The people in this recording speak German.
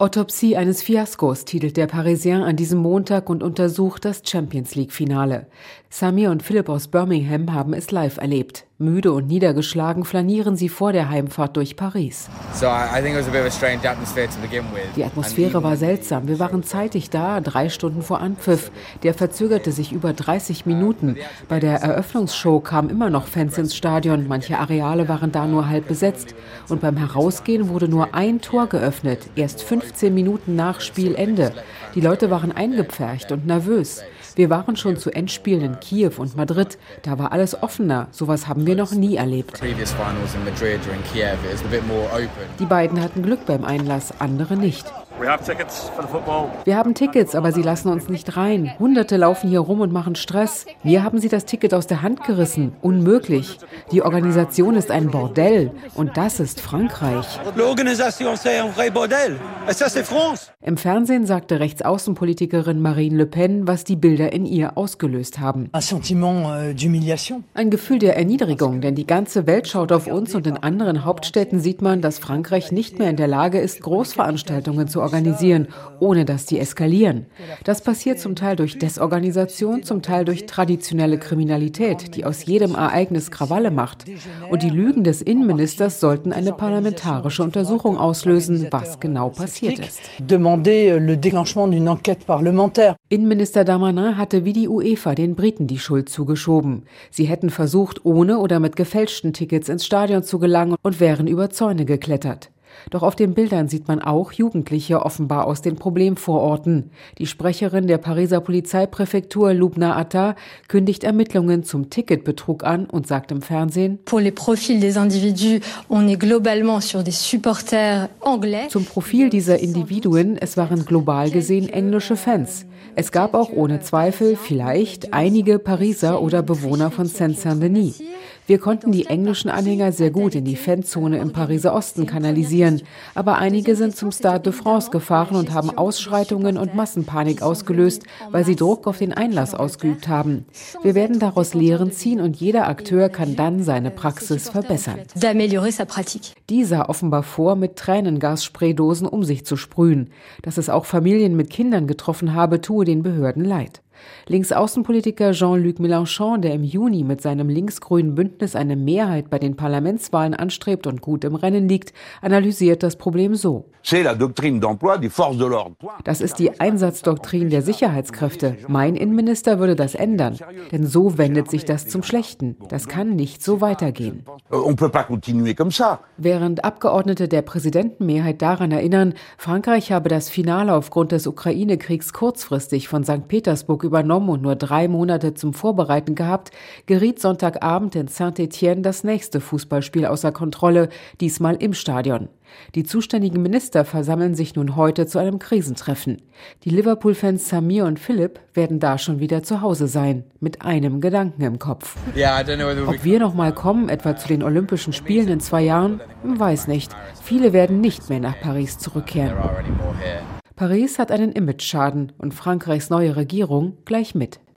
Autopsie eines Fiaskos titelt der Parisien an diesem Montag und untersucht das Champions League-Finale. Samir und Philipp aus Birmingham haben es live erlebt. Müde und niedergeschlagen flanieren sie vor der Heimfahrt durch Paris. Die Atmosphäre war seltsam. Wir waren zeitig da, drei Stunden vor Anpfiff. Der verzögerte sich über 30 Minuten. Bei der Eröffnungsshow kamen immer noch Fans ins Stadion. Manche Areale waren da nur halb besetzt. Und beim Herausgehen wurde nur ein Tor geöffnet, erst 15 Minuten nach Spielende. Die Leute waren eingepfercht und nervös. Wir waren schon zu Endspielen in Kiew und Madrid. Da war alles offener. Sowas haben wir noch nie erlebt. Die beiden hatten Glück beim Einlass, andere nicht. Wir haben Tickets, aber sie lassen uns nicht rein. Hunderte laufen hier rum und machen Stress. Wir haben sie das Ticket aus der Hand gerissen. Unmöglich. Die Organisation ist ein Bordell. Und das ist Frankreich. Im Fernsehen sagte Rechtsaußenpolitikerin Marine Le Pen, was die Bilder in ihr ausgelöst haben. Euh, ein Gefühl der Erniedrigung, denn die ganze Welt schaut auf uns und in anderen Hauptstädten sieht man, dass Frankreich nicht mehr in der Lage ist, Großveranstaltungen zu organisieren organisieren, ohne dass die eskalieren. Das passiert zum Teil durch Desorganisation, zum Teil durch traditionelle Kriminalität, die aus jedem Ereignis Krawalle macht. Und die Lügen des Innenministers sollten eine parlamentarische Untersuchung auslösen, was genau passiert ist. Innenminister Damanin hatte wie die UEFA den Briten die Schuld zugeschoben. Sie hätten versucht, ohne oder mit gefälschten Tickets ins Stadion zu gelangen und wären über Zäune geklettert. Doch auf den Bildern sieht man auch Jugendliche offenbar aus den Problemvororten. Die Sprecherin der Pariser Polizeipräfektur Lubna Atta kündigt Ermittlungen zum Ticketbetrug an und sagt im Fernsehen, Zum Profil dieser Individuen, es waren global gesehen englische Fans. Es gab auch ohne Zweifel vielleicht einige Pariser oder Bewohner von Saint-Saint-Denis. Wir konnten die englischen Anhänger sehr gut in die Fanzone im Pariser Osten kanalisieren, aber einige sind zum Stade de France gefahren und haben Ausschreitungen und Massenpanik ausgelöst, weil sie Druck auf den Einlass ausgeübt haben. Wir werden daraus Lehren ziehen und jeder Akteur kann dann seine Praxis verbessern. Die sah offenbar vor, mit Tränengasspraydosen um sich zu sprühen. Dass es auch Familien mit Kindern getroffen habe, tue den Behörden leid. Linksaußenpolitiker Jean-Luc Mélenchon, der im Juni mit seinem linksgrünen Bündnis eine Mehrheit bei den Parlamentswahlen anstrebt und gut im Rennen liegt, analysiert das Problem so. Das ist die Einsatzdoktrin der Sicherheitskräfte. Mein Innenminister würde das ändern, denn so wendet sich das zum Schlechten. Das kann nicht so weitergehen. Während Abgeordnete der Präsidentenmehrheit daran erinnern, Frankreich habe das Finale aufgrund des Ukraine-Kriegs kurzfristig von St. Petersburg übernommen und nur drei Monate zum Vorbereiten gehabt, geriet Sonntagabend in Saint-Étienne das nächste Fußballspiel außer Kontrolle, diesmal im Stadion. Die zuständigen Minister versammeln sich nun heute zu einem Krisentreffen. Die Liverpool-Fans Samir und Philipp werden da schon wieder zu Hause sein, mit einem Gedanken im Kopf. Ob wir noch mal kommen, etwa zu den Olympischen Spielen in zwei Jahren, weiß nicht. Viele werden nicht mehr nach Paris zurückkehren. Paris hat einen Imageschaden und Frankreichs neue Regierung gleich mit.